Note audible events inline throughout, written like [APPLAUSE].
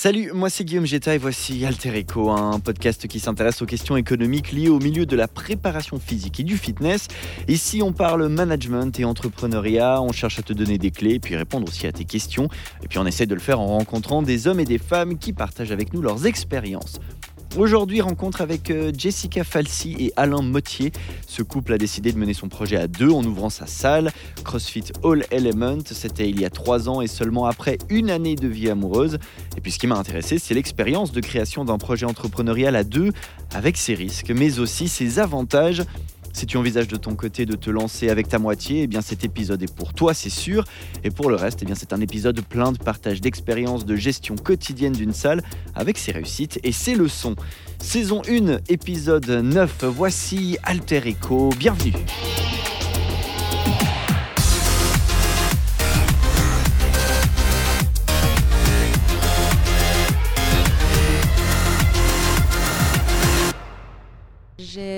Salut, moi c'est Guillaume Jetta et voici Alter Echo, un podcast qui s'intéresse aux questions économiques liées au milieu de la préparation physique et du fitness. Ici on parle management et entrepreneuriat, on cherche à te donner des clés puis répondre aussi à tes questions. Et puis on essaie de le faire en rencontrant des hommes et des femmes qui partagent avec nous leurs expériences. Aujourd'hui, rencontre avec euh, Jessica Falsi et Alain Mottier. Ce couple a décidé de mener son projet à deux en ouvrant sa salle, CrossFit All Element. C'était il y a trois ans et seulement après une année de vie amoureuse. Et puis ce qui m'a intéressé, c'est l'expérience de création d'un projet entrepreneurial à deux, avec ses risques, mais aussi ses avantages. Si tu envisages de ton côté de te lancer avec ta moitié, eh bien cet épisode est pour toi, c'est sûr. Et pour le reste, eh bien c'est un épisode plein de partage d'expériences de gestion quotidienne d'une salle avec ses réussites et ses leçons. Saison 1, épisode 9. Voici Alter Echo. Bienvenue.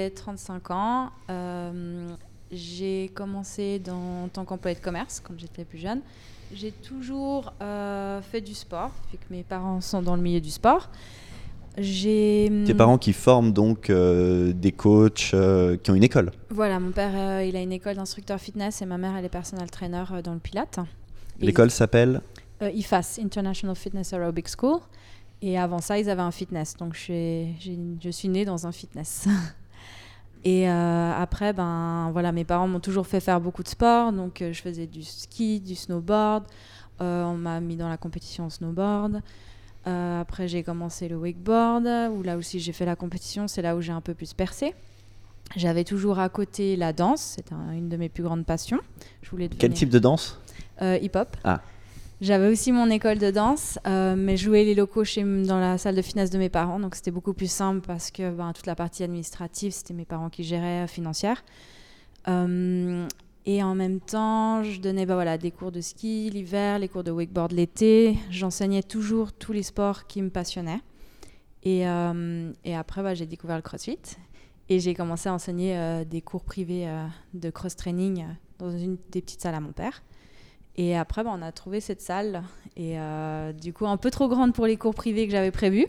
J'ai 35 ans. Euh, j'ai commencé dans, en tant qu'employé de commerce quand j'étais plus jeune. J'ai toujours euh, fait du sport, vu que mes parents sont dans le milieu du sport. J'ai Tes parents qui forment donc euh, des coachs euh, qui ont une école Voilà, mon père, euh, il a une école d'instructeur fitness et ma mère, elle est personal trainer dans le Pilate. L'école s'appelle IFAS, International Fitness Aerobic School. Et avant ça, ils avaient un fitness. Donc, je suis, j'ai- je suis née dans un fitness. [LAUGHS] Et euh, après, ben, voilà, mes parents m'ont toujours fait faire beaucoup de sport. Donc, euh, je faisais du ski, du snowboard. Euh, on m'a mis dans la compétition en snowboard. Après, j'ai commencé le wakeboard, où là aussi j'ai fait la compétition. C'est là où j'ai un peu plus percé. J'avais toujours à côté la danse. C'était un- une de mes plus grandes passions. Je voulais quel devenir- type de danse? Hip-hop. Ah. J'avais aussi mon école de danse, euh, mais je louais les locaux chez, dans la salle de finesse de mes parents, donc c'était beaucoup plus simple parce que ben, toute la partie administrative, c'était mes parents qui géraient euh, financière. Euh, et en même temps, je donnais ben, voilà, des cours de ski l'hiver, les cours de wakeboard l'été. J'enseignais toujours tous les sports qui me passionnaient. Et, euh, après, ben, j'ai découvert le crossfit. Et j'ai commencé à enseigner des cours privés de cross-training dans une des petites salles à mon père. Et après, bah, on a trouvé cette salle. Et euh, du coup, un peu trop grande pour les cours privés que j'avais prévus.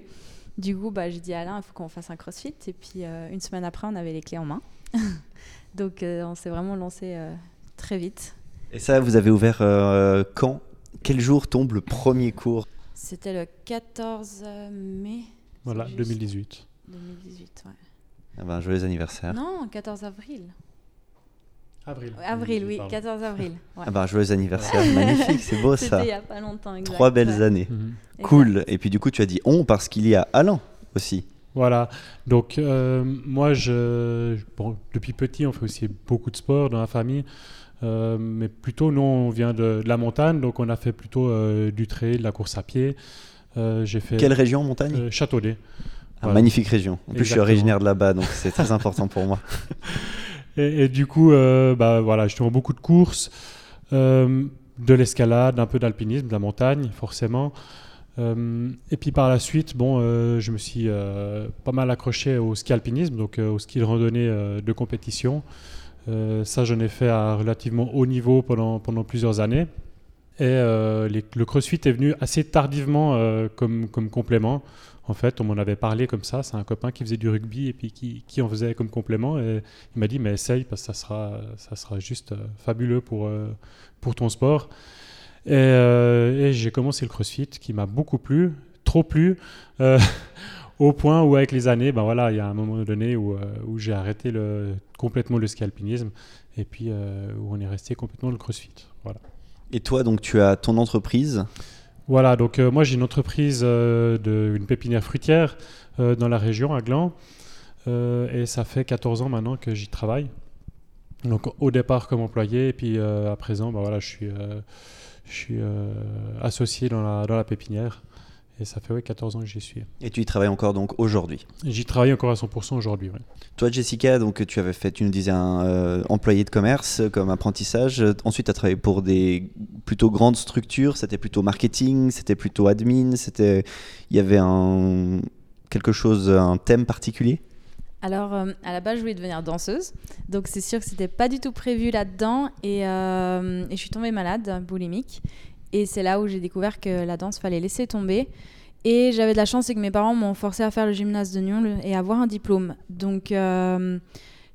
Du coup, bah, j'ai dit à Alain, il faut qu'on fasse un crossfit. Et puis, euh, une semaine après, on avait les clés en main. [LAUGHS] Donc, euh, on s'est vraiment lancé euh, très vite. Et ça, vous avez ouvert euh, quand? Quel jour tombe le premier cours? C'était le 14 mai Voilà, C'est juste 2018. 2018. Ouais. ah ben, Joyeux anniversaire. Non, 14 avril. Avril. Avril, oui, pardon. 14 avril. [LAUGHS] Ouais. Ah ben, joyeux anniversaire, magnifique, c'est beau [LAUGHS] C'était ça. il n'y a pas longtemps. exact, Trois belles ouais. années. Mhm. Cool. Et puis du coup, tu as dit on parce qu'il y a Alain aussi. Voilà, donc euh, moi, je, bon, depuis petit, on fait aussi beaucoup de sport dans la famille, euh, mais plutôt, nous, on vient de, de la montagne, donc on a fait plutôt euh, du trail, de la course à pied. Euh, J'ai fait Quelle région, montagne? Euh, Châteaudet. Ah, voilà. Magnifique région. En plus, je suis originaire de là-bas, donc c'est très [LAUGHS] important pour moi. Et, du coup, euh, bah, voilà, justement, beaucoup de courses, euh, de l'escalade, un peu d'alpinisme, de la montagne, forcément. Euh, et puis par la suite, bon, euh, je me suis pas mal accroché au ski alpinisme, donc au ski de randonnée de compétition. Ça, j'en ai fait à relativement haut niveau pendant, pendant plusieurs années. Et le crossfit est venu assez tardivement comme, comme complément. En fait, on m'en avait parlé comme ça. C'est un copain qui faisait du rugby et puis qui, en faisait comme complément. Et il m'a dit, mais essaye parce que ça sera, ça sera juste euh, fabuleux pour, euh, pour ton sport. Et, euh, et j'ai commencé le crossfit qui m'a beaucoup plu, trop plu, [LAUGHS] au point où avec les années, ben voilà, il y a un moment donné où, où j'ai arrêté le, complètement le ski alpinisme et puis où on est resté complètement le crossfit. Voilà. Et toi, donc, tu as ton entreprise. Voilà, donc euh, moi j'ai une entreprise euh, une pépinière fruitière euh, dans la région à Gland et ça fait 14 ans maintenant que j'y travaille. Donc au départ comme employé et puis à présent, bah, voilà, je suis, associé dans la pépinière et ça fait ouais, 14 ans que j'y suis. Et tu y travailles encore donc aujourd'hui? J'y travaille encore à 100% aujourd'hui. ouais. Toi, Jessica, donc tu avais fait, tu nous disais, un euh, employé de commerce euh, comme apprentissage. Ensuite, tu as travaillé pour des plutôt grandes structures. C'était plutôt marketing, c'était plutôt admin. C'était, il y avait un quelque chose, un thème particulier? Alors, euh, à la base, je voulais devenir danseuse. Donc, c'est sûr que c'était pas du tout prévu là-dedans. Et, euh, et je suis tombée malade, boulimique. Et c'est là où j'ai découvert que la danse, fallait laisser tomber. Et j'avais de la chance, c'est que mes parents m'ont forcé à faire le gymnase de Nyon et avoir un diplôme. Donc, euh,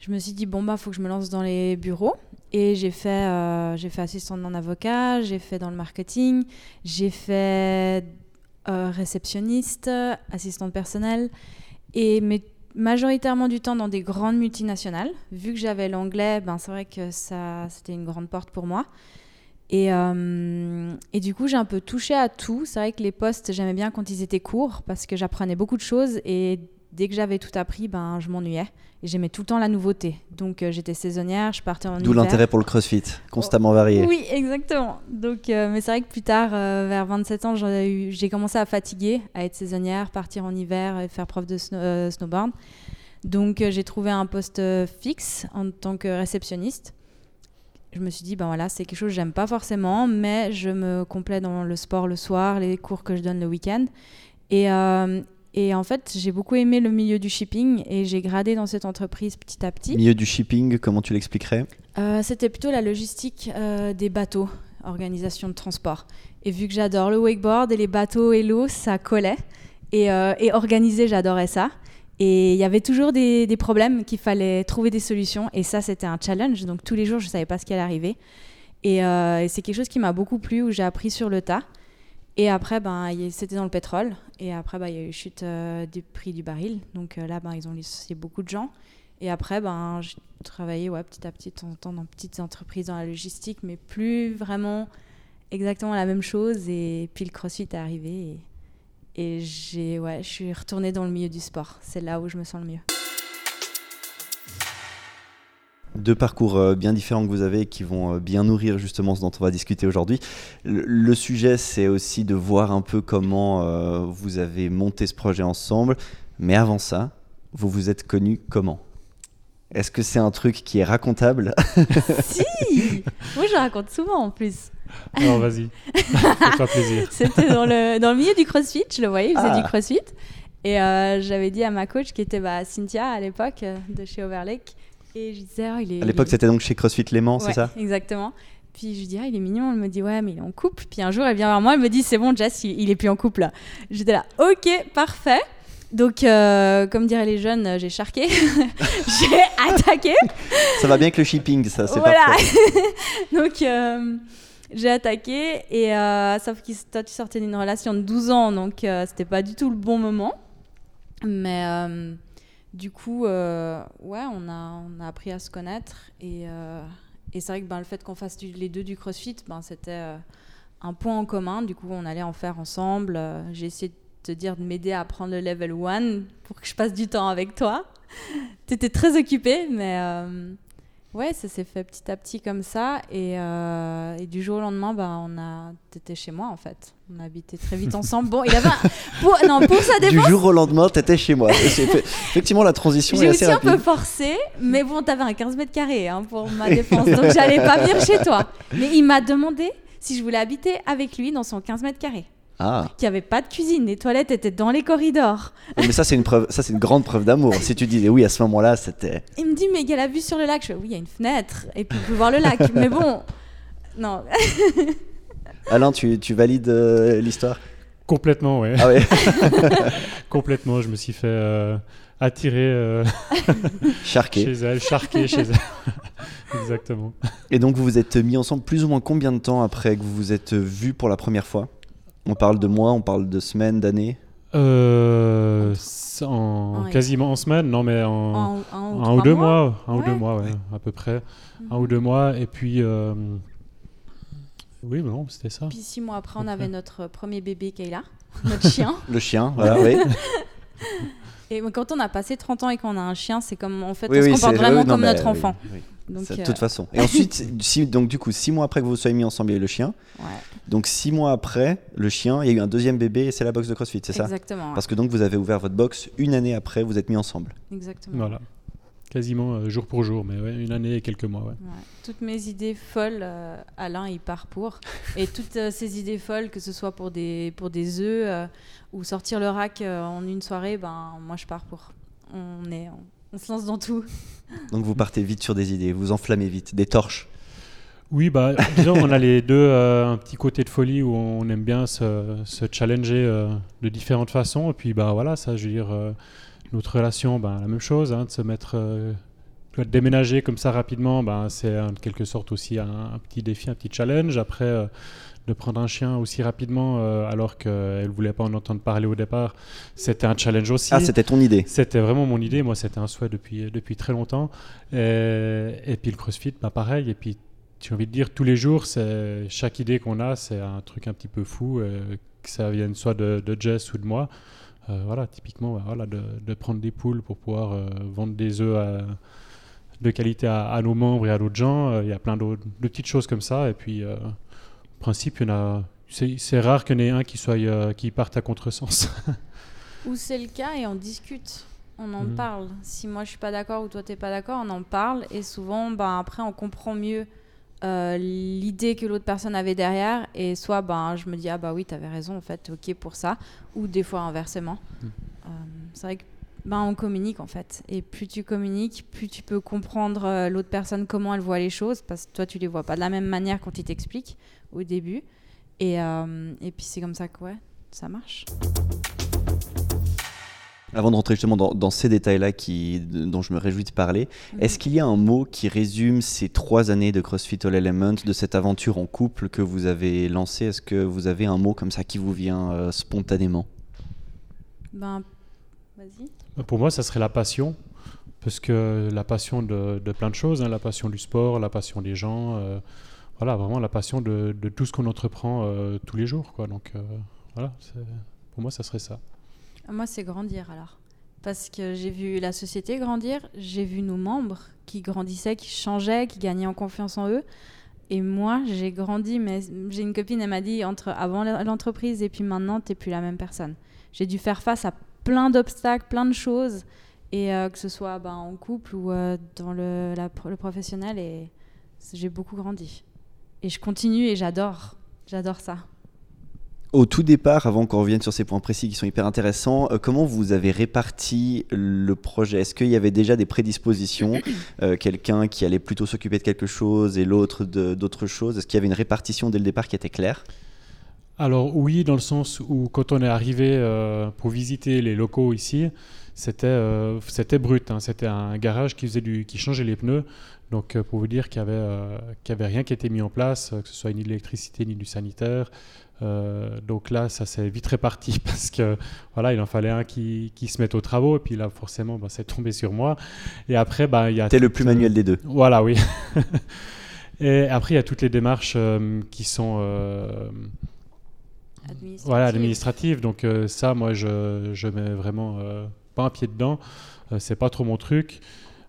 je me suis dit, bon, bah, faut que je me lance dans les bureaux. Et j'ai fait, euh, fait assistante en avocat, j'ai fait dans le marketing, j'ai fait euh, réceptionniste, assistante personnelle. Et mais majoritairement du temps dans des grandes multinationales. Vu que j'avais l'anglais, ben, c'est vrai que c'était une grande porte pour moi. Et, euh, et du coup, j'ai un peu touché à tout. C'est vrai que les postes, j'aimais bien quand ils étaient courts parce que j'apprenais beaucoup de choses et dès que j'avais tout appris, ben, je m'ennuyais. Et j'aimais tout le temps la nouveauté. Donc euh, j'étais saisonnière, je partais en D'où hiver. l'intérêt pour le crossfit, constamment varié. Oui, exactement. Donc, euh, mais c'est vrai que plus tard, vers 27 ans, j'ai commencé à fatiguer, à être saisonnière, partir en hiver et faire preuve de snow- snowboard. Donc, j'ai trouvé un poste fixe en tant que réceptionniste. Je me suis dit, ben voilà, c'est quelque chose que j'aime pas forcément, mais je me complais dans le sport le soir, les cours que je donne le week-end. Et, euh, et en fait, j'ai beaucoup aimé le milieu du shipping et j'ai gradé dans cette entreprise petit à petit. Milieu du shipping, comment tu l'expliquerais? Euh, C'était plutôt la logistique euh, des bateaux, organisation de transport. Et vu que j'adore le wakeboard et les bateaux et l'eau, ça collait. Et, euh, et organiser, j'adorais ça. Et il y avait toujours des, problèmes qu'il fallait trouver des solutions. Et ça, c'était un challenge. Donc tous les jours, je ne savais pas ce qui allait arriver. Et, euh, et c'est quelque chose qui m'a beaucoup plu, où j'ai appris sur le tas. Et après, ben, c'était dans le pétrole. Et après, ben, il y a eu chute euh, du prix du baril. Donc euh, là, ben, ils ont licencié beaucoup de gens. Et après, ben, j'ai travaillé ouais, petit à petit, de temps en temps, dans petites entreprises dans la logistique, mais plus vraiment exactement la même chose. Et puis le crossfit est arrivé. Et j'ai, ouais, je suis retournée dans le milieu du sport. C'est là où je me sens le mieux. Deux parcours euh, bien différents que vous avez et qui vont euh, bien nourrir justement ce dont on va discuter aujourd'hui. Le, sujet, c'est aussi de voir un peu comment euh, vous avez monté ce projet ensemble. Mais avant ça, vous vous êtes connus comment? Est-ce que c'est un truc qui est racontable [LAUGHS] si Moi, je raconte souvent en plus. Alors vas-y, fais-toi plaisir. [LAUGHS] C'était dans le, dans le milieu du crossfit, je le voyais, il faisait Ah. du crossfit. Et euh, j'avais dit à ma coach, qui était bah, Cynthia à l'époque, euh, de chez Overlake, et je disais, oh, il est. À l'époque, c'était donc chez CrossFit Léman, c'est ça? Exactement. Puis je lui dis, ah, il est mignon. Elle me dit, ouais, mais il est en couple. Puis un jour, elle vient vers moi, elle me dit, c'est bon, Jess, il, il est plus en couple là. J'étais là, ok, parfait. Donc, euh, comme diraient les jeunes, euh, j'ai charqué, [LAUGHS] j'ai attaqué. Ça va bien avec le shipping, ça, c'est Voilà. parfait. [LAUGHS] Donc, euh, j'ai attaqué. Et euh, sauf que toi, tu sortais d'une relation de 12 ans, donc c'était pas du tout le bon moment. Mais du coup, ouais, on a, on a appris à se connaître. Et, et c'est vrai que ben, le fait qu'on fasse du- les deux du crossfit, ben, c'était un point en commun. Du coup, on allait en faire ensemble. J'ai essayé de te dire de m'aider à apprendre le level 1 pour que je passe du temps avec toi. tu étais très occupée, mais euh, ouais, ça s'est fait petit à petit comme ça. Et, euh, et du jour au lendemain, ben, on a... t'étais chez moi en fait. On a habité très vite ensemble. Bon, il avait un... [LAUGHS] pour... Non, pour sa Du défense, jour au lendemain, t'étais chez moi. Effectivement, la transition est j'ai assez aussi un rapide. peu forcé, mais bon, t'avais un 15 mètres carrés hein, pour ma défense, donc j'allais pas venir chez toi. [LAUGHS] Mais il m'a demandé si je voulais habiter avec lui dans son 15 mètres carrés, Ah, qu'il n'y avait pas de cuisine, les toilettes étaient dans les corridors. mais ça, c'est une preuve, ça, c'est une grande preuve d'amour. Si tu disais oui à ce moment-là, c'était. Il me dit, mais il y a la vue sur le lac. Je fais, oui, il y a une fenêtre, et puis on peut voir le lac. [LAUGHS] mais bon, non. [LAUGHS] Alain, tu, tu valides euh, l'histoire? Complètement, ouais. Ah ouais. [LAUGHS] Complètement, je me suis fait euh, attirer euh, Charqué. chez elle, charquer chez elle. Exactement. Et donc, vous vous êtes mis ensemble plus ou moins combien de temps après que vous vous êtes vus pour la première fois? On parle de mois, on parle de semaines, d'années Euh, en, Ouais. quasiment en semaine, non mais en, En, un ou, un trois ou deux mois. mois, un ou deux mois, ouais, à peu près, Mhm. un ou deux mois, et puis euh, oui, mais non, c'était ça. Puis six mois après, on avait notre premier bébé, Kayla, notre chien. [LAUGHS] Le chien, voilà, oui. [LAUGHS] Et quand on a passé 30 ans et qu'on a un chien, c'est comme, en fait, Oui, on se oui, comporte c'est- vraiment oui, non, comme notre oui, enfant. Oui. Donc, Ça, de euh, toute façon. Et ensuite, [LAUGHS] si, donc du coup, six mois après que vous vous soyez mis ensemble, il y a eu le chien. ouais, Donc six mois après, le chien, il y a eu un deuxième bébé et c'est la box de CrossFit, c'est ça? Exactement. ouais, Parce que donc vous avez ouvert votre box une année après, vous êtes mis ensemble. exactement. Voilà, quasiment euh, jour pour jour, mais ouais, une année et quelques mois. Ouais. Ouais. Toutes mes idées folles, euh, Alain, il part pour. [LAUGHS] Et toutes euh, ces idées folles, que ce soit pour des, pour des œufs euh, ou sortir le rack euh, en une soirée, ben, moi, je pars pour. On, est, on, on se lance dans tout. Donc vous partez vite sur des idées, vous enflammez vite, des torches. Oui, bah, disons, on a les deux euh, un petit côté de folie où on aime bien se, se challenger euh, de différentes façons. Et puis, bah voilà, ça, je veux dire, euh, notre relation, bah, la même chose, hein, de se mettre, de déménager comme ça rapidement, bah, c'est en quelque sorte aussi un, un, petit défi, un petit challenge. Après, de prendre un chien aussi rapidement euh, alors qu'elle ne voulait pas en entendre parler au départ, c'était un challenge aussi. Ah, c'était ton idée C'était vraiment mon idée. Moi, c'était un souhait depuis, depuis très longtemps. Et, et puis le CrossFit, bah, pareil. Et puis, j'ai envie de dire, tous les jours, c'est chaque idée qu'on a, c'est un truc un petit peu fou, euh, que ça vienne soit de, de, Jess ou de moi. Euh, voilà, typiquement, bah, voilà, de, de, prendre des poules pour pouvoir euh, vendre des œufs à, de qualité à, à, nos membres et à d'autres gens. Il y a plein de petites choses comme ça. Et puis, principe, il y en a. C'est rare qu'il y en ait un qui, soit, euh, qui parte à contresens. ou c'est le cas et on discute. On en mmh. parle. Si moi je suis pas d'accord ou toi t'es pas d'accord, on en parle et souvent, ben, après, on comprend mieux euh, l'idée que l'autre personne avait derrière et soit ben, je me dis ah bah oui t'avais raison en fait ok pour ça ou des fois inversement mmh. euh, c'est vrai que ben, on communique en fait. Et plus tu communiques, plus tu peux comprendre euh, l'autre personne comment elle voit les choses, parce que toi tu les vois pas de la même manière quand il t'explique au début. Et, euh, et puis c'est comme ça que ouais, ça marche. Avant de rentrer justement dans, dans ces détails-là dont je me réjouis de parler, mmh. est-ce qu'il y a un mot qui résume ces trois années de CrossFit All Elements, de cette aventure en couple que vous avez lancée? Est-ce que vous avez un mot comme ça qui vous vient euh, spontanément? Ben, vas-y. Pour moi, ça serait la passion, parce que la passion de, plein de choses, hein, la passion du sport, la passion des gens, euh, voilà, vraiment la passion de, tout ce qu'on entreprend euh, tous les jours. Donc euh, voilà, pour moi, ça serait ça. Moi, c'est grandir alors. Parce que j'ai vu la société grandir, j'ai vu nos membres qui grandissaient, qui changeaient, qui gagnaient en confiance en eux. Et moi, j'ai grandi, mais j'ai une copine, elle m'a dit, entre avant l'entreprise et puis maintenant, tu n'es plus la même personne. J'ai dû faire face à plein d'obstacles, plein de choses, et euh, que ce soit ben, en couple ou euh, dans le, la, le professionnel, et j'ai beaucoup grandi. Et je continue et j'adore, j'adore ça. Au tout départ, avant qu'on revienne sur ces points précis qui sont hyper intéressants, euh, comment vous avez réparti le projet? Est-ce qu'il y avait déjà des prédispositions [CLEARS THROAT] Quelqu'un qui allait plutôt s'occuper de quelque chose et l'autre d'autre chose? Est-ce qu'il y avait une répartition dès le départ qui était claire? Alors oui, dans le sens où quand on est arrivé euh, pour visiter les locaux ici, c'était euh, c'était brut. Hein. C'était un garage qui faisait du, qui changeait les pneus. Donc euh, pour vous dire qu'il n'y avait, avait rien qui était mis en place, que ce soit ni de l'électricité ni du sanitaire. Donc là, ça s'est vite réparti [LAUGHS] parce que voilà, il en fallait un qui, qui se mette aux travaux. Et puis là, forcément, bah, c'est tombé sur moi. Et après, bah, il y a. T'es le plus manuel des deux. Voilà, oui. [LAUGHS] et après, il y a toutes les démarches qui sont administrative. Voilà, administrative. Donc euh, ça, moi, je, je mets vraiment euh, pas un pied dedans. Euh, c'est pas trop mon truc.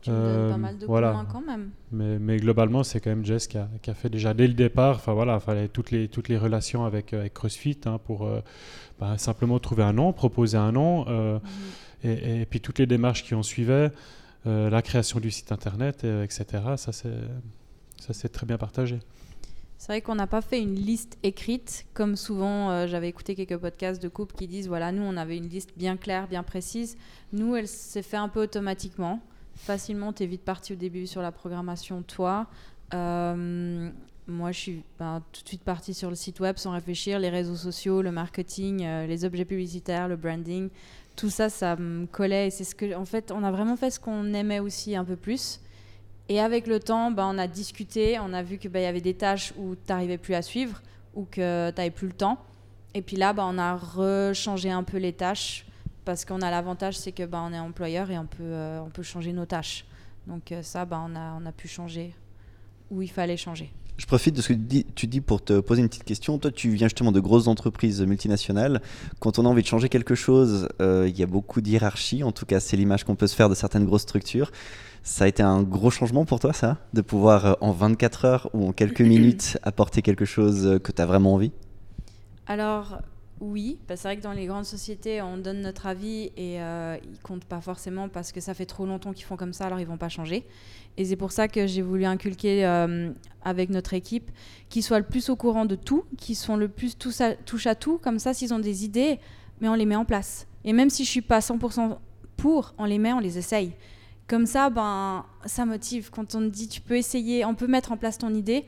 Tu me pas mal de voilà. quand même. Mais, mais globalement, c'est quand même Jess qui a, qui a, fait déjà dès le départ. Enfin voilà, fallait toutes les, toutes les relations avec, avec CrossFit hein, pour bah, simplement trouver un nom, proposer un nom. -hmm. et, et, puis toutes les démarches qui en suivaient, la création du site internet, etc. Ça, c'est très bien partagé. C'est vrai qu'on n'a pas fait une liste écrite, comme souvent euh, j'avais écouté quelques podcasts de couples qui disent voilà, nous on avait une liste bien claire, bien précise. Nous, elle s'est fait un peu automatiquement. Facilement, tu es vite parti au début sur la programmation, toi. Euh, moi, je suis ben, tout de suite partie sur le site web sans réfléchir, les réseaux sociaux, le marketing, euh, les objets publicitaires, le branding. Tout ça, ça me collait. Et c'est ce que, en fait, on a vraiment fait ce qu'on aimait aussi un peu plus. Et avec le temps, bah, on a discuté, on a vu qu'il bah, y avait des tâches où tu n'arrivais plus à suivre ou que tu n'avais plus le temps. Et puis là, bah, on a rechangé un peu les tâches parce qu'on a l'avantage, c'est que bah, est employeur et on peut, euh, on peut changer nos tâches. Donc euh, ça, on, a, pu changer où il fallait changer. Je profite de ce que tu dis, tu dis, pour te poser une petite question. Toi, tu viens justement de grosses entreprises multinationales. Quand on a envie de changer quelque chose, euh, il y a beaucoup d'hierarchie. En tout cas, c'est l'image qu'on peut se faire de certaines grosses structures. Ça a été un gros changement pour toi, ça De pouvoir euh, en 24 heures ou en quelques [CLEARS THROAT] minutes apporter quelque chose euh, que tu as vraiment envie? Alors, oui. Bah, c'est vrai que dans les grandes sociétés, on donne notre avis et euh, ils comptent pas forcément parce que ça fait trop longtemps qu'ils font comme ça, alors ils vont pas changer. Et c'est pour ça que j'ai voulu inculquer euh, avec notre équipe qu'ils soient le plus au courant de tout, qu'ils sont le plus touche à, touche à tout. Comme ça, s'ils ont des idées, mais on les met en place. Et même si je suis pas 100% pour, on les met, on les essaye. Comme ça, ben, ça motive. Quand on dit tu peux essayer, on peut mettre en place ton idée,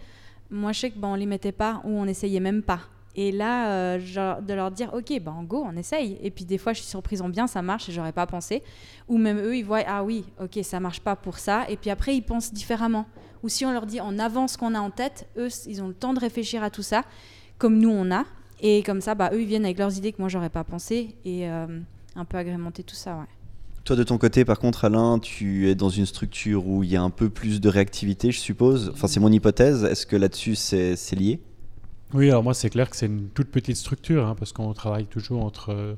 moi je sais que ben, on les mettait pas ou on n'essayait même pas. Et là, euh, de leur dire, ok, ben go, on essaye. Et puis des fois, je suis surprise en bien, ça marche et j'aurais pas pensé. Ou même eux, ils voient, ah oui, ok, ça marche pas pour ça. Et puis après, ils pensent différemment. Ou si on leur dit, on avance ce qu'on a en tête, eux, ils ont le temps de réfléchir à tout ça, comme nous on a. Et comme ça, bah, eux, ils viennent avec leurs idées que moi, j'aurais pas pensé. Et euh, un peu agrémenter tout ça, ouais. Toi, de ton côté, par contre, Alain, tu es dans une structure où il y a un peu plus de réactivité, je suppose. Enfin, c'est mon hypothèse. Est-ce que là-dessus, c'est lié? Oui, alors moi, c'est clair que c'est une toute petite structure, hein, parce qu'on travaille toujours entre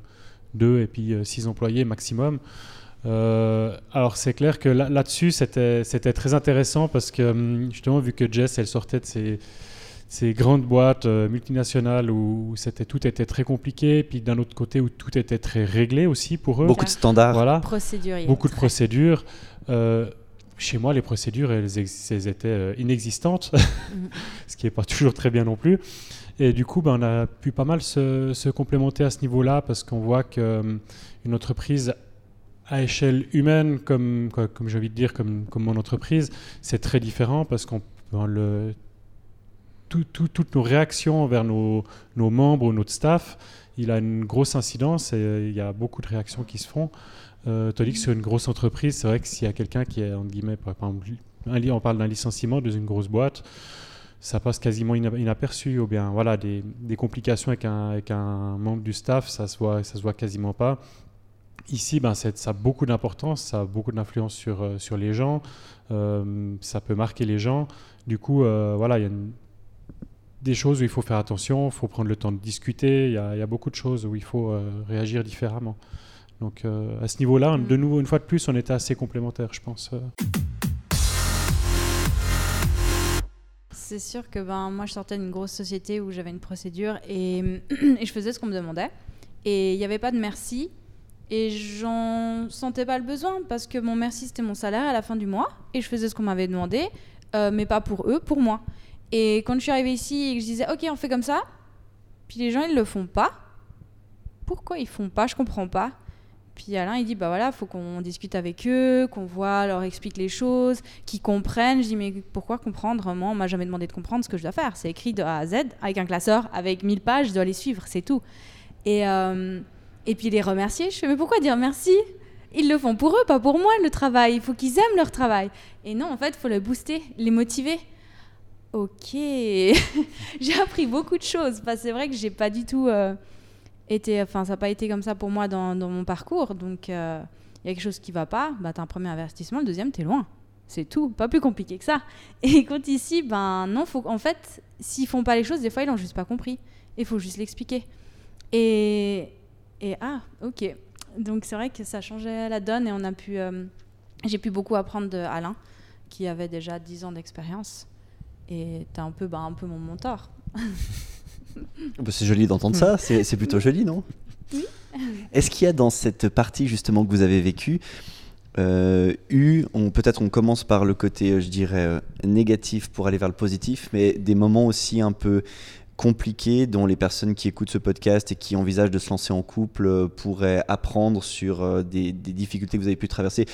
deux et puis euh, six employés maximum. Euh, alors c'est clair que là-dessus, c'était très intéressant parce que hum, justement, vu que Jess, elle sortait de ses ces grandes boîtes euh, multinationales où, c'était tout était très compliqué, puis d'un autre côté où tout était très réglé aussi pour eux. Beaucoup de standards. Voilà. Procédures. Beaucoup de procédures. Euh, chez moi, les procédures, elles, étaient euh, inexistantes, [LAUGHS] mhm. ce qui n'est pas toujours très bien non plus. Et du coup, ben, on a pu pas mal se, se complémenter à ce niveau-là parce qu'on voit qu'une entreprise à échelle humaine, comme, comme j'ai envie de dire, comme, comme mon entreprise, c'est très différent parce qu'on ben, le toutes nos réactions vers nos, membres ou notre staff, il a une grosse incidence et euh, il y a beaucoup de réactions qui se font. Euh, tandis que sur une grosse entreprise, c'est vrai que s'il y a quelqu'un qui est, entre guillemets, par exemple, on parle d'un licenciement dans une grosse boîte, ça passe quasiment inaperçu, ou bien voilà, des, complications avec un, membre du staff, ça se voit, se voit quasiment pas. Ici, ben, ça a beaucoup d'importance, ça a beaucoup d'influence sur, euh, les gens, ça peut marquer les gens. Du coup, voilà, il y a une, des choses où il faut faire attention, il faut prendre le temps de discuter, il y a, beaucoup de choses où il faut euh, réagir différemment. Donc euh, à ce niveau-là, de mm. nouveau, une fois de plus, on était assez complémentaires, je pense. Euh. C'est sûr que ben, moi, je sortais d'une grosse société où j'avais une procédure et, [CLEARS THROAT] et, je faisais ce qu'on me demandait. Et il n'y avait pas de merci. Et j'en sentais pas le besoin parce que mon merci, c'était mon salaire à la fin du mois. Et je faisais ce qu'on m'avait demandé, mais pas pour eux, pour moi. Et quand je suis arrivée ici et que je disais, ok, on fait comme ça, puis les gens, ils le font pas. Pourquoi ils font pas? Je comprends pas. Puis Alain, il dit, bah voilà, faut qu'on discute avec eux, qu'on voit, leur explique les choses, qu'ils comprennent. Je dis, mais pourquoi comprendre? Moi, on m'a jamais demandé de comprendre ce que je dois faire. C'est écrit de A à Z, avec un classeur, avec 1000 pages, je dois les suivre, c'est tout. Et, euh, et puis les remercier, je fais, mais pourquoi dire merci? Ils le font pour eux, pas pour moi, le travail. Il faut qu'ils aiment leur travail. Et non, en fait, il faut les booster, les motiver. Ok, [LAUGHS] j'ai appris beaucoup de choses. c'est vrai que j'ai pas du tout euh, été, enfin, ça n'a pas été comme ça pour moi dans, mon parcours. Donc, il euh, y a quelque chose qui va pas. Bah, as un premier investissement, le deuxième, tu es loin. C'est tout, pas plus compliqué que ça. [LAUGHS] Et quand ici, ben non, faut, en fait, s'ils font pas les choses, des fois, ils n'ont juste pas compris. Il faut juste l'expliquer. Et, et ah, ok. Donc c'est vrai que ça changeait la donne et on a pu, euh, j'ai pu beaucoup apprendre de Alain, qui avait déjà 10 ans d'expérience. Et tu es un peu, bah, un peu mon mentor. [LAUGHS] Bah, c'est joli d'entendre ça, c'est plutôt joli, non? Oui. Est-ce qu'il y a dans cette partie justement que vous avez vécue euh, eu, peut-être on commence par le côté, je dirais, euh, négatif pour aller vers le positif, mais des moments aussi un peu compliqué dont les personnes qui écoutent ce podcast et qui envisagent de se lancer en couple euh, pourraient apprendre sur euh, des, difficultés que vous avez pu traverser.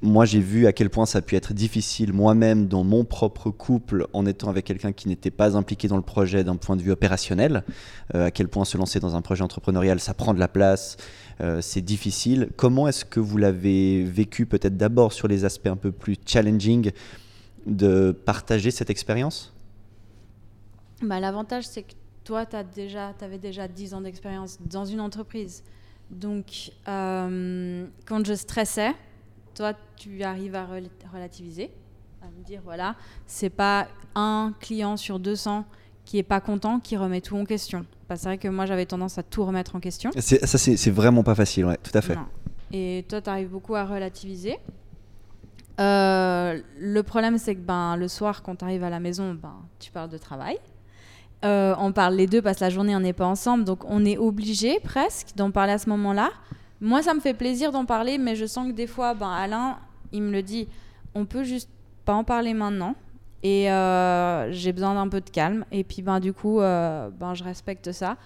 moi, j'ai vu à quel point ça a pu être difficile moi-même dans mon propre couple en étant avec quelqu'un qui n'était pas impliqué dans le projet d'un point de vue opérationnel. Euh, à quel point se lancer dans un projet entrepreneurial, ça prend de la place, c'est difficile. Comment est-ce que vous l'avez vécu peut-être d'abord sur les aspects un peu plus challenging de partager cette expérience? Bah, L'avantage, c'est que toi, tu déjà, avais déjà 10 ans d'expérience dans une entreprise. Donc, euh, quand je stressais, toi, tu arrives à relativiser, à me dire, voilà, c'est pas un client sur 200 qui est pas content qui remet tout en question. C'est vrai que moi, j'avais tendance à tout remettre en question. Ça, c'est vraiment pas facile, ouais, tout à fait. Et toi, tu arrives beaucoup à relativiser. Euh, le problème, c'est que ben, le soir, quand tu arrives à la maison, ben, tu parles de travail. Euh, on parle les deux parce que la journée on n'est pas ensemble, donc on est obligé presque d'en parler à ce moment-là. Moi, ça me fait plaisir d'en parler, mais je sens que des fois, ben, Alain, il me le dit, on peut juste pas en parler maintenant. Et euh, j'ai besoin d'un peu de calme. Et puis, ben, du coup, euh, ben, je respecte ça.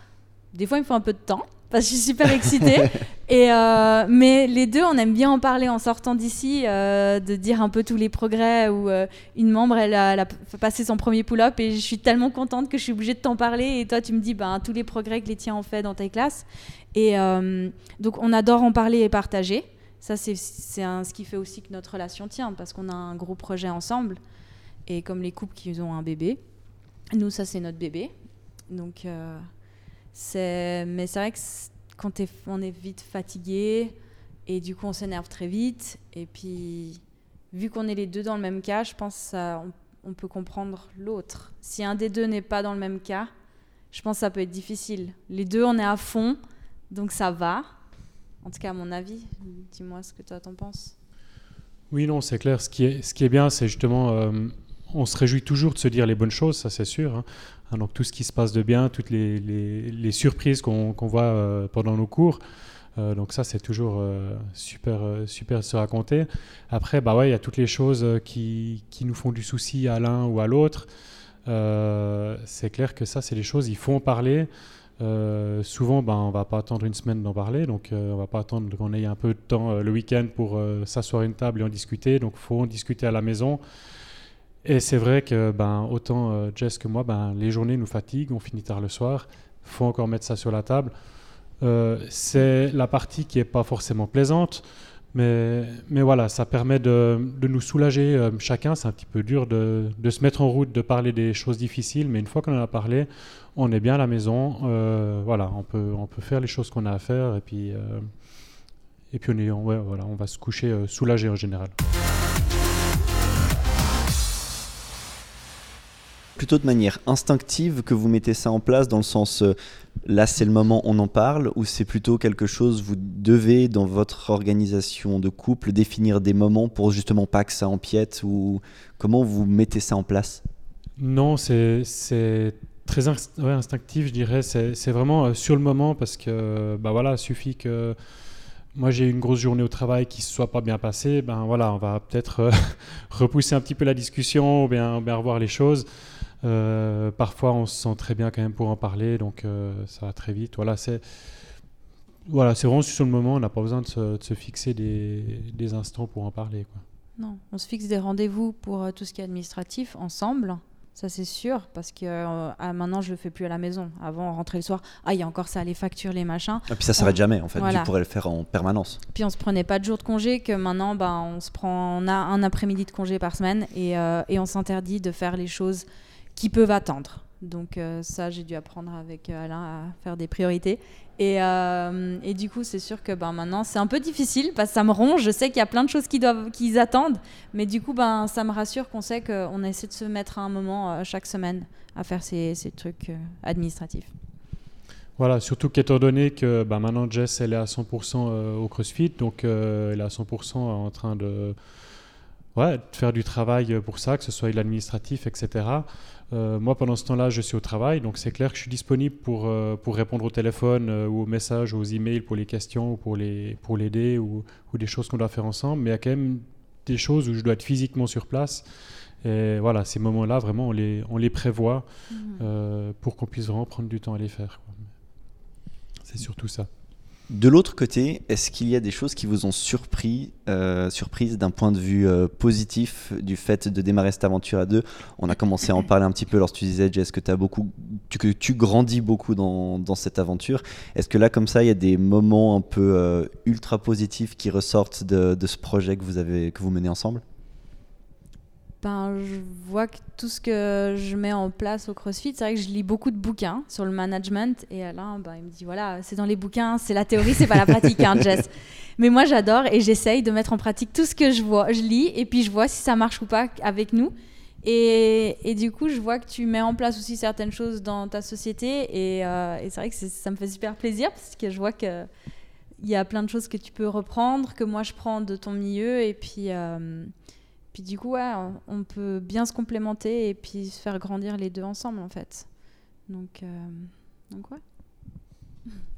Des fois, il me faut un peu de temps parce que je suis super excitée. [LAUGHS] Et euh, mais les deux, on aime bien en parler en sortant d'ici, euh, de dire un peu tous les progrès. Où euh, une membre, elle a, elle a passé son premier pull-up et je suis tellement contente que je suis obligée de t'en parler. Et toi, tu me dis ben, tous les progrès que les tiens ont fait dans tes classes. Et donc, on adore en parler et partager. Ça, c'est ce qui fait aussi que notre relation tient, parce qu'on a un gros projet ensemble. Et comme les couples qui ont un bébé, nous, ça, c'est notre bébé. Donc, mais c'est vrai que quand on est vite fatigué et du coup on s'énerve très vite. Et puis, vu qu'on est les deux dans le même cas, je pense qu'on on peut comprendre l'autre. Si un des deux n'est pas dans le même cas, je pense que ça peut être difficile. Les deux, on est à fond, donc ça va. En tout cas, à mon avis. Dis-moi ce que toi t'en penses. Oui, non, c'est clair. Ce qui est, ce qui est bien, c'est justement, euh, on se réjouit toujours de se dire les bonnes choses, ça c'est sûr. Hein. Hein, donc tout ce qui se passe de bien, toutes les, les, surprises qu'on voit euh, pendant nos cours. Euh, donc ça, c'est toujours euh, super, super de se raconter. Après, bah ouais, il y a toutes les choses qui, qui, nous font du souci à l'un ou à l'autre. c'est clair que ça, c'est des choses, il faut en parler. souvent, ben, on va pas attendre une semaine d'en parler, donc on va pas attendre qu'on ait un peu de temps le week-end pour s'asseoir à une table et en discuter. Donc, faut en discuter à la maison. Et c'est vrai que ben, autant euh, Jess que moi, ben, les journées nous fatiguent, on finit tard le soir, il faut encore mettre ça sur la table. Euh, c'est la partie qui n'est pas forcément plaisante, mais, mais voilà, ça permet de, de nous soulager euh, chacun. C'est un petit peu dur de, de, se mettre en route, de parler des choses difficiles, mais une fois qu'on en a parlé, on est bien à la maison. voilà, on peut, on peut faire les choses qu'on a à faire et puis, et puis on, est, ouais, voilà, on va se coucher soulagé en général. Plutôt de manière instinctive que vous mettez ça en place dans le sens euh, là c'est le moment on en parle ou c'est plutôt quelque chose vous devez dans votre organisation de couple définir des moments pour justement pas que ça empiète ou comment vous mettez ça en place? Non, c'est très instinctif je dirais, c'est vraiment euh, sur le moment parce que bah voilà, suffit que moi j'ai eu une grosse journée au travail qui ne soit pas bien passée, ben voilà, on va peut-être euh, [LAUGHS] repousser un petit peu la discussion ou bien, bien revoir les choses. Euh, parfois, on se sent très bien quand même pour en parler, donc euh, ça va très vite. Voilà, c'est voilà, c'est vraiment sur le moment. On n'a pas besoin de se, fixer des, des, instants pour en parler. Quoi. Non, on se fixe des rendez-vous pour euh, tout ce qui est administratif ensemble. Ça c'est sûr, parce que ah, maintenant je le fais plus à la maison. Avant, on rentrait le soir, ah il y a encore ça, les factures, les machins. Et puis ça s'arrête jamais en fait. Tu pourrais le faire en permanence. Puis on se prenait pas de jours de congé, que maintenant ben, on se prend, on a un après-midi de congé par semaine et, et on s'interdit de faire les choses qui peuvent attendre. Donc euh, ça, j'ai dû apprendre avec euh, Alain à faire des priorités. Et, euh, et du coup, c'est sûr que ben, maintenant, c'est un peu difficile parce que ça me ronge. Je sais qu'il y a plein de choses qui doivent, qu'ils attendent. Mais du coup, ben, ça me rassure qu'on sait qu'on essaie de se mettre à un moment chaque semaine à faire ces, ces trucs administratifs. Voilà, surtout qu'étant donné que ben, maintenant Jess, elle est à 100% au CrossFit, donc elle est à 100% en train de, ouais, de faire du travail pour ça, que ce soit l'administratif, etc. Euh, moi, pendant ce temps-là, je suis au travail, donc c'est clair que je suis disponible pour, euh, pour répondre au téléphone euh, ou aux messages, aux emails pour les questions ou pour l'aider pour ou, ou, des choses qu'on doit faire ensemble. Mais il y a quand même des choses où je dois être physiquement sur place. Et voilà, ces moments-là, vraiment, on les, on les prévoit mmh. pour qu'on puisse vraiment prendre du temps à les faire. C'est surtout ça. De l'autre côté, est-ce qu'il y a des choses qui vous ont surpris, euh, surprise d'un point de vue euh, positif du fait de démarrer cette aventure à deux? On a commencé à en parler un petit peu lorsque tu disais, Jess, que, as beaucoup, que tu grandis beaucoup dans, cette aventure. Est-ce que là, comme ça, il y a des moments un peu euh, ultra positifs qui ressortent de, de, ce projet que vous, avez, que vous menez ensemble? Ben, je vois que tout ce que je mets en place au CrossFit, c'est vrai que je lis beaucoup de bouquins sur le management. Et Alain, ben, il me dit voilà, c'est dans les bouquins, c'est la théorie, c'est pas la pratique, hein, [LAUGHS] Jess. Mais moi, j'adore et j'essaye de mettre en pratique tout ce que je vois, je lis, et puis je vois si ça marche ou pas avec nous. Et, et, du coup, je vois que tu mets en place aussi certaines choses dans ta société. Et, euh, et c'est vrai que ça me fait super plaisir parce que je vois qu'il y a plein de choses que tu peux reprendre, que moi je prends de ton milieu. Et puis. Euh, puis du coup, on peut bien se complémenter et puis se faire grandir les deux ensemble en fait. Donc, euh, donc ouais.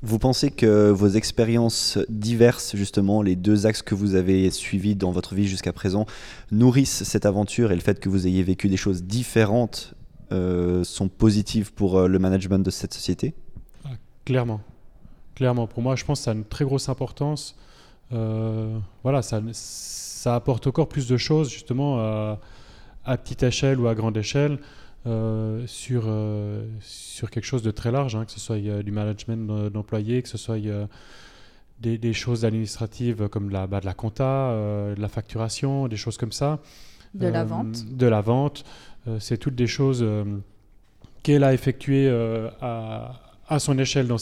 Vous pensez que vos expériences diverses, justement, les deux axes que vous avez suivis dans votre vie jusqu'à présent, nourrissent cette aventure et le fait que vous ayez vécu des choses différentes euh, sont positives pour euh, le management de cette société? Ah, Clairement. clairement. Pour moi, je pense que ça a une très grosse importance. Voilà, ça, ça apporte encore plus de choses, justement, à, à petite échelle ou à grande échelle. sur, sur quelque chose de très large, hein, que ce soit du management d'employés, que ce soit des, choses administratives comme la, bah, de la compta, euh, de la facturation, des choses comme ça. De la euh, vente. De la vente. Euh, c'est toutes des choses qu'elle a effectuées à, à, son échelle dans,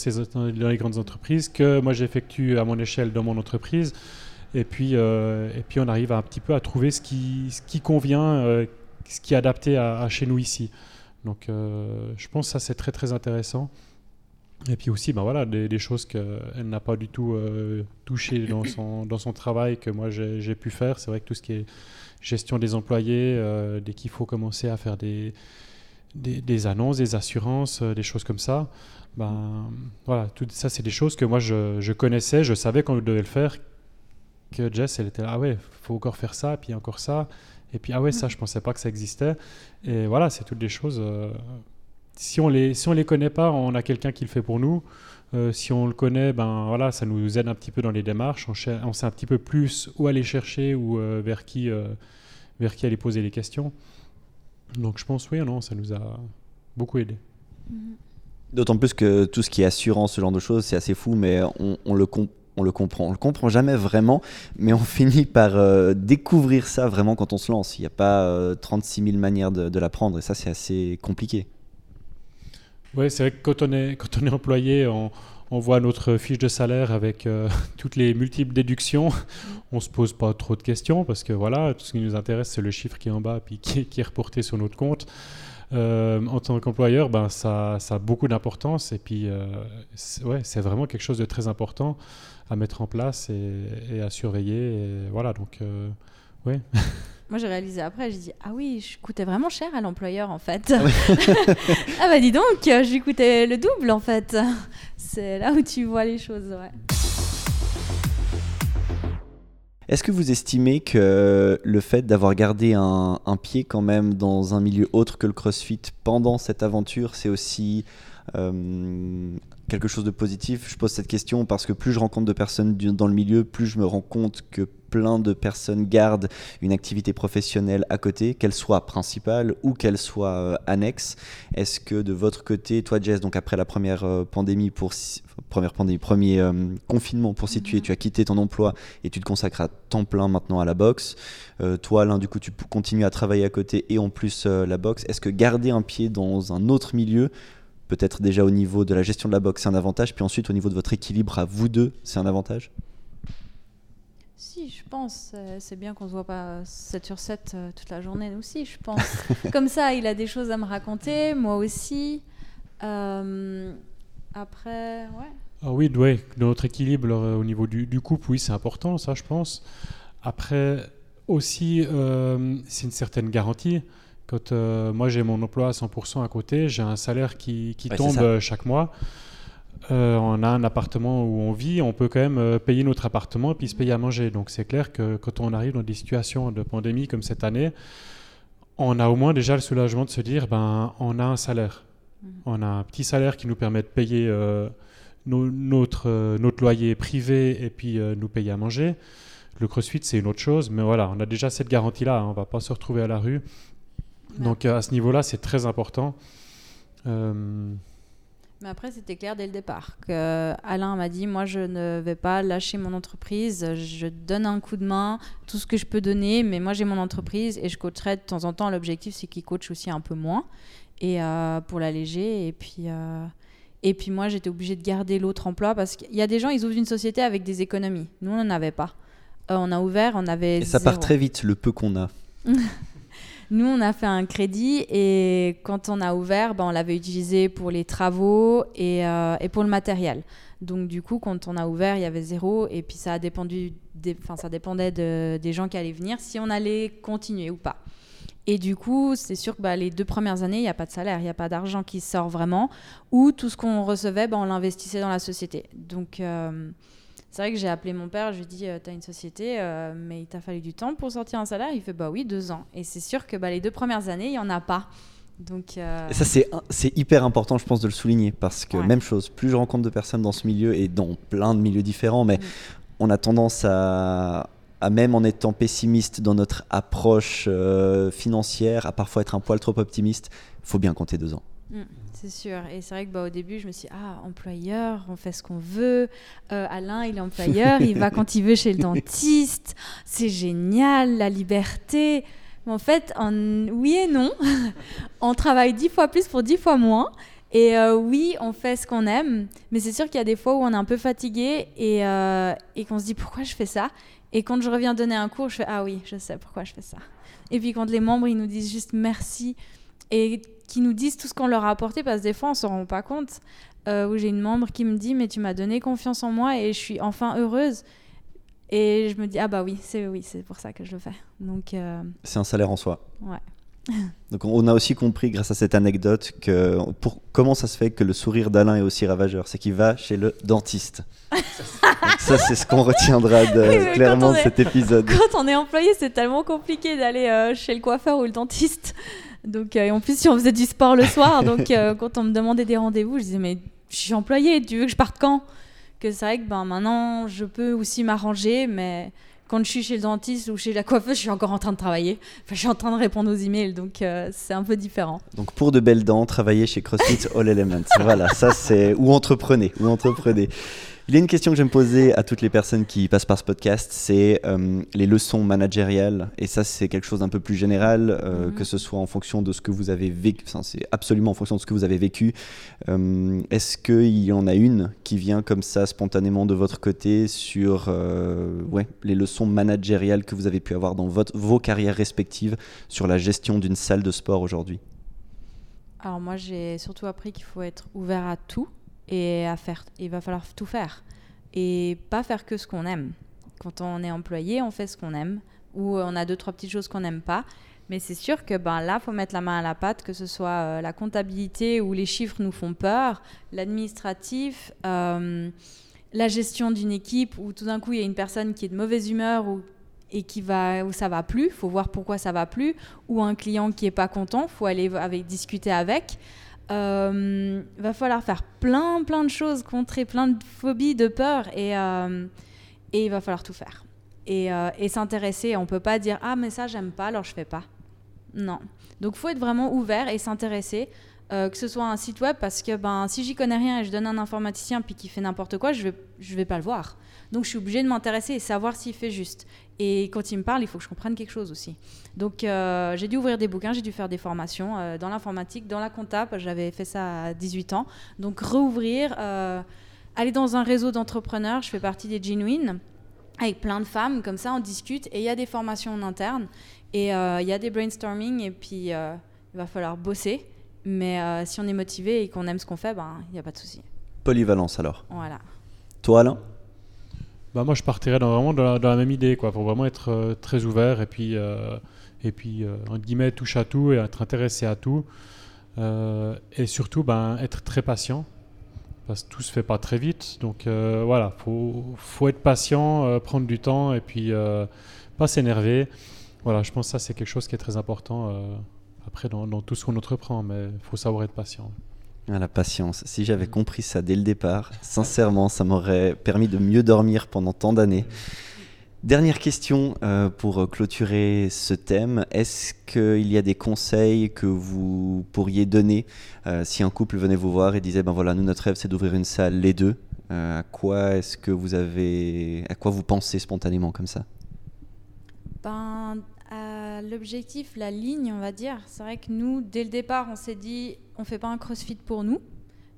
les grandes entreprises, que moi j'effectue à mon échelle dans mon entreprise. Et puis, et puis on arrive un petit peu à trouver ce qui, ce qui convient, ce qui est adapté à, chez nous ici. Donc je pense que ça c'est très très intéressant. Et puis aussi, ben voilà, des, choses qu'elle n'a pas du tout euh, touchées dans son, dans son travail que moi j'ai pu faire. C'est vrai que tout ce qui est gestion des employés, euh, dès qu'il faut commencer à faire des, des, annonces, des assurances, euh, des choses comme ça, ben voilà, tout ça c'est des choses que moi je, connaissais, je savais qu'on devait le faire. Que Jess, elle était là, ah ouais, faut encore faire ça, puis encore ça. Et puis, ah ouais, ça, je pensais pas que ça existait. Et voilà, c'est toutes des choses si on les si on les connaît pas, on a quelqu'un qui le fait pour nous. Euh, si on le connaît, ben voilà, ça nous aide un petit peu dans les démarches. On, sait un petit peu plus où aller chercher ou euh, vers qui euh, vers qui aller poser les questions. Donc je pense oui, non, ça nous a beaucoup aidé. D'autant plus que tout ce qui est assurance, ce genre de choses, c'est assez fou, mais on, le on le comprend. On le comprend jamais vraiment, mais on [LAUGHS] finit par découvrir ça vraiment quand on se lance. Il n'y a pas 36 000 manières de, l'apprendre et ça, c'est assez compliqué. Oui, c'est vrai que quand on est, [LAUGHS] employé, on, voit notre fiche de salaire avec euh, [LAUGHS] toutes les multiples déductions. On se pose pas trop de questions parce que voilà, tout ce qui nous intéresse, c'est le chiffre qui est en bas puis qui, qui est reporté sur notre compte. Euh, en tant qu'employeur, ben, ça, ça, a beaucoup d'importance et puis euh, c'est, ouais, c'est vraiment quelque chose de très important à mettre en place et, et à surveiller. Et voilà, donc ouais. [LAUGHS] Moi, j'ai réalisé après, j'ai dit Ah oui, je coûtais vraiment cher à l'employeur en fait. ah, [LAUGHS] ah bah dis donc, je lui coûtais le double en fait. C'est là où tu vois les choses, ouais. Est-ce que vous estimez que le fait d'avoir gardé un, pied quand même dans un milieu autre que le CrossFit pendant cette aventure, c'est aussi euh, quelque chose de positif Je pose cette question parce que plus je rencontre de personnes dans le milieu, plus je me rends compte que plein de personnes gardent une activité professionnelle à côté, qu'elle soit principale ou qu'elle soit euh, annexe. Est-ce que de votre côté, toi Jess, donc après la première euh, pandémie premier euh, confinement pour situer, tu as quitté ton emploi et tu te consacres à temps plein maintenant à la boxe. toi, Alain, du coup, tu continues à travailler à côté et en plus la boxe. Est-ce que garder un pied dans un autre milieu peut-être déjà au niveau de la gestion de la boxe, c'est un avantage, puis ensuite au niveau de votre équilibre à vous deux, c'est un avantage? Si, je pense. C'est bien qu'on se voit pas 7 sur 7 euh, toute la journée aussi, je pense. [LAUGHS] Comme ça, il a des choses à me raconter, moi aussi. Euh, après, ouais. Ah oui, ouais, notre équilibre au niveau du, couple, oui, c'est important, ça, je pense. Après, aussi, euh, c'est une certaine garantie. Quand moi j'ai mon emploi à 100% à côté, j'ai un salaire qui, qui tombe chaque mois. Euh, on a un appartement où on vit, on peut quand même euh, payer notre appartement et puis se payer à manger. Donc c'est clair que quand on arrive dans des situations de pandémie comme cette année, on a au moins déjà le soulagement de se dire, ben, on a un salaire. Mm. On a un petit salaire qui nous permet de payer euh, notre, notre loyer privé et puis nous payer à manger. Le crossfit, c'est une autre chose, mais voilà, on a déjà cette garantie-là, hein. on ne va pas se retrouver à la rue. Donc à ce niveau-là, c'est très important. Mais après, c'était clair dès le départ. Que Alain m'a dit Moi, je ne vais pas lâcher mon entreprise. Je donne un coup de main, tout ce que je peux donner. Mais moi, j'ai mon entreprise et je coacherai de temps en temps. L'objectif, c'est qu'il coach aussi un peu moins et euh, pour l'alléger. Et puis. Euh, et puis moi, j'étais obligée de garder l'autre emploi parce qu'il y a des gens, ils ouvrent une société avec des économies. Nous, on n'en avait pas. Euh, on a ouvert, on avait. Et ça part très vite, le peu qu'on a. [LAUGHS] Nous, on a fait un crédit et quand on a ouvert, ben, on l'avait utilisé pour les travaux et, euh, et, pour le matériel. Donc du coup, quand on a ouvert, il y avait zéro et puis ça, dépendait de, des gens qui allaient venir, si on allait continuer ou pas. Et du coup, c'est sûr que bah, les deux premières années, il n'y a pas de salaire, il n'y a pas d'argent qui sort vraiment, ou tout ce qu'on recevait, ben, on l'investissait dans la société. Donc... Euh, c'est vrai que j'ai appelé mon père, je lui ai dit, euh, tu as une société, euh, mais il t'a fallu du temps pour sortir un salaire. Il fait, bah oui, deux ans. Et c'est sûr que bah, les deux premières années, il n'y en a pas. Donc, euh, Et ça, c'est hyper important, je pense, de le souligner. Parce que, Ouais. même chose, plus je rencontre de personnes dans ce milieu et dans plein de milieux différents, mais Mm. on a tendance à, à, même en étant pessimiste dans notre approche euh, financière, à parfois être un poil trop optimiste, il faut bien compter deux ans. Mm, c'est sûr. Et c'est vrai que bah, au début, je me suis dit, ah, employeur, on fait ce qu'on veut. Euh, Alain, il est employeur, il va [LAUGHS] quand il veut chez le dentiste. C'est génial, la liberté. Mais en fait, en- oui et non. [LAUGHS] on travaille dix fois plus pour dix fois moins. Et euh, oui, on fait ce qu'on aime. Mais c'est sûr qu'il y a des fois où on est un peu fatigué et, euh, et qu'on se dit, pourquoi je fais ça? Et quand je reviens donner un cours, je fais, ah oui, je sais pourquoi je fais ça. Et puis quand les membres, ils nous disent juste merci et qui nous disent tout ce qu'on leur a apporté parce que des fois on s'en rend pas compte. Euh, où j'ai une membre qui me dit mais tu m'as donné confiance en moi et je suis enfin heureuse. Et je me dis ah bah oui c'est oui c'est pour ça que je le fais. Donc euh, C'est un salaire en soi. ouais. [LAUGHS] Donc on a aussi compris grâce à cette anecdote que pour, comment ça se fait que le sourire d'Alain est aussi ravageur, c'est qu'il va chez le dentiste. [LAUGHS] Ça c'est ce qu'on retiendra de- Oui, mais clairement de cet épisode. [LAUGHS] Quand on est employé c'est tellement compliqué d'aller euh, chez le coiffeur ou le dentiste. Donc euh, en plus si on faisait du sport le soir donc euh, [LAUGHS] quand on me demandait des rendez-vous je disais mais je suis employé tu veux que je parte quand? Que c'est vrai que ben maintenant je peux aussi m'arranger mais quand je suis chez le dentiste ou chez la coiffeuse, je suis encore en train de travailler. Enfin, je suis en train de répondre aux emails, donc euh, c'est un peu différent. Donc pour de belles dents, travaillez chez CrossFit All Elements. voilà, ça c'est ou entreprenez, ou entreprenez. Il y a une question que j'aime poser à toutes les personnes qui passent par ce podcast, c'est euh, les leçons managériales. Et ça, c'est quelque chose d'un peu plus général, euh, Mhm. que ce soit en fonction de ce que vous avez vécu. Enfin, c'est absolument en fonction de ce que vous avez vécu. Euh, Est-ce qu'il y en a une qui vient comme ça spontanément de votre côté sur ouais, les leçons managériales que vous avez pu avoir dans votre, vos carrières respectives sur la gestion d'une salle de sport aujourd'hui? Alors moi, j'ai surtout appris qu'il faut être ouvert à tout et à faire. Il va falloir tout faire et pas faire que ce qu'on aime. Quand on est employé, on fait ce qu'on aime ou on a deux trois petites choses qu'on n'aime pas. Mais c'est sûr que ben là, faut mettre la main à la pâte, que ce soit euh, la comptabilité où les chiffres nous font peur, l'administratif, euh, la gestion d'une équipe où tout d'un coup il y a une personne qui est de mauvaise humeur ou et qui va où ça va plus, faut voir pourquoi ça va plus, ou un client qui est pas content, faut aller discuter avec. Euh, va falloir faire plein plein de choses, contrer plein de phobies, de peurs et euh, et il va falloir tout faire et, euh, et s'intéresser. On peut pas dire ah mais ça j'aime pas alors je fais pas. Non. Donc faut être vraiment ouvert et s'intéresser. que ce soit un site web parce que ben si j'y connais rien et je donne un informaticien puis qui fait n'importe quoi, je vais je vais pas le voir. Donc je suis obligée de m'intéresser et savoir s'il fait juste. Et quand il me parle, il faut que je comprenne quelque chose aussi. Donc euh, j'ai dû ouvrir des bouquins, j'ai dû faire des formations euh, dans l'informatique, dans la compta, j'avais fait ça à 18 ans. Donc rouvrir, euh, aller dans un réseau d'entrepreneurs, je fais partie des Genuine, avec plein de femmes, comme ça on discute et il y a des formations en interne et il y a des brainstorming et puis il va falloir bosser. Mais si on est motivé et qu'on aime ce qu'on fait, ben il n'y a pas de souci. Polyvalence alors. Voilà. Toi Alain? Bah, moi, je partirais vraiment dans la, même idée, quoi. Faut vraiment être euh, très ouvert et puis, euh, et puis euh, entre guillemets, touche à tout et être intéressé à tout. Et surtout, ben, être très patient parce que tout se fait pas très vite. Donc voilà, faut, faut être patient, prendre du temps et puis pas s'énerver. Voilà, je pense que ça c'est quelque chose qui est très important après dans, dans tout ce qu'on entreprend, mais il faut savoir être patient. Ah, La patience. Si j'avais compris ça dès le départ, sincèrement, ça m'aurait permis de mieux dormir pendant tant d'années. Dernière question euh, pour clôturer ce thème. Est-ce qu'il y a des conseils que vous pourriez donner euh, si un couple venait vous voir et disait ben voilà, nous notre rêve c'est d'ouvrir une salle les deux. Euh, à quoi est-ce que vous avez, à quoi vous pensez spontanément comme ça? Ben, l'objectif, la ligne, on va dire, c'est vrai que nous, dès le départ, on s'est dit, on fait pas un crossfit pour nous.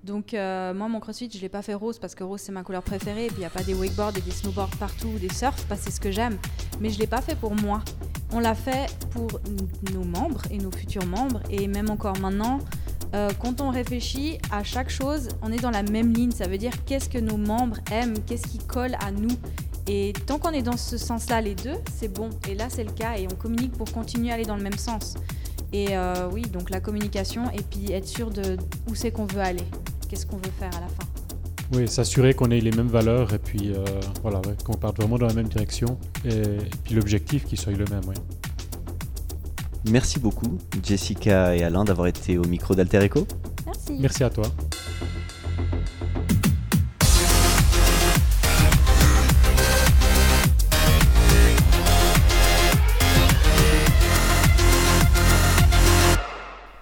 Donc, euh, moi, mon crossfit, je l'ai pas fait rose parce que rose, c'est ma couleur préférée. Et puis, il n'y a pas des wakeboards et des snowboards partout, des surfs, parce que c'est ce que j'aime. Mais je l'ai pas fait pour moi. On l'a fait pour nos membres et nos futurs membres. Et même encore maintenant, euh, quand on réfléchit à chaque chose, on est dans la même ligne. Ça veut dire qu'est-ce que nos membres aiment, qu'est-ce qui colle à nous. Et tant qu'on est dans ce sens-là, les deux, c'est bon. Et là, c'est le cas. Et on communique pour continuer à aller dans le même sens. Et euh, oui, donc la communication et puis être sûr de où c'est qu'on veut aller. Qu'est-ce qu'on veut faire à la fin. Oui, s'assurer qu'on ait les mêmes valeurs et puis euh, voilà, ouais, qu'on parte vraiment dans la même direction et, et puis l'objectif qui soit le même. Oui. Merci beaucoup, Jessica et Alain, d'avoir été au micro d'Alter Echo. Merci. Merci à toi.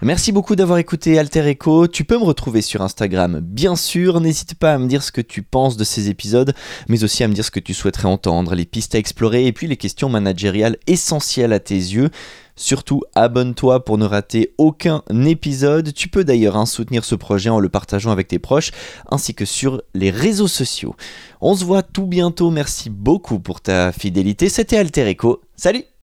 Merci beaucoup d'avoir écouté Alter Echo. Tu peux me retrouver sur Instagram, bien sûr. N'hésite pas à me dire ce que tu penses de ces épisodes, mais aussi à me dire ce que tu souhaiterais entendre, les pistes à explorer et puis les questions managériales essentielles à tes yeux. Surtout, abonne-toi pour ne rater aucun épisode. Tu peux d'ailleurs hein, soutenir ce projet en le partageant avec tes proches, ainsi que sur les réseaux sociaux. On se voit tout bientôt. Merci beaucoup pour ta fidélité. C'était Alter Echo. Salut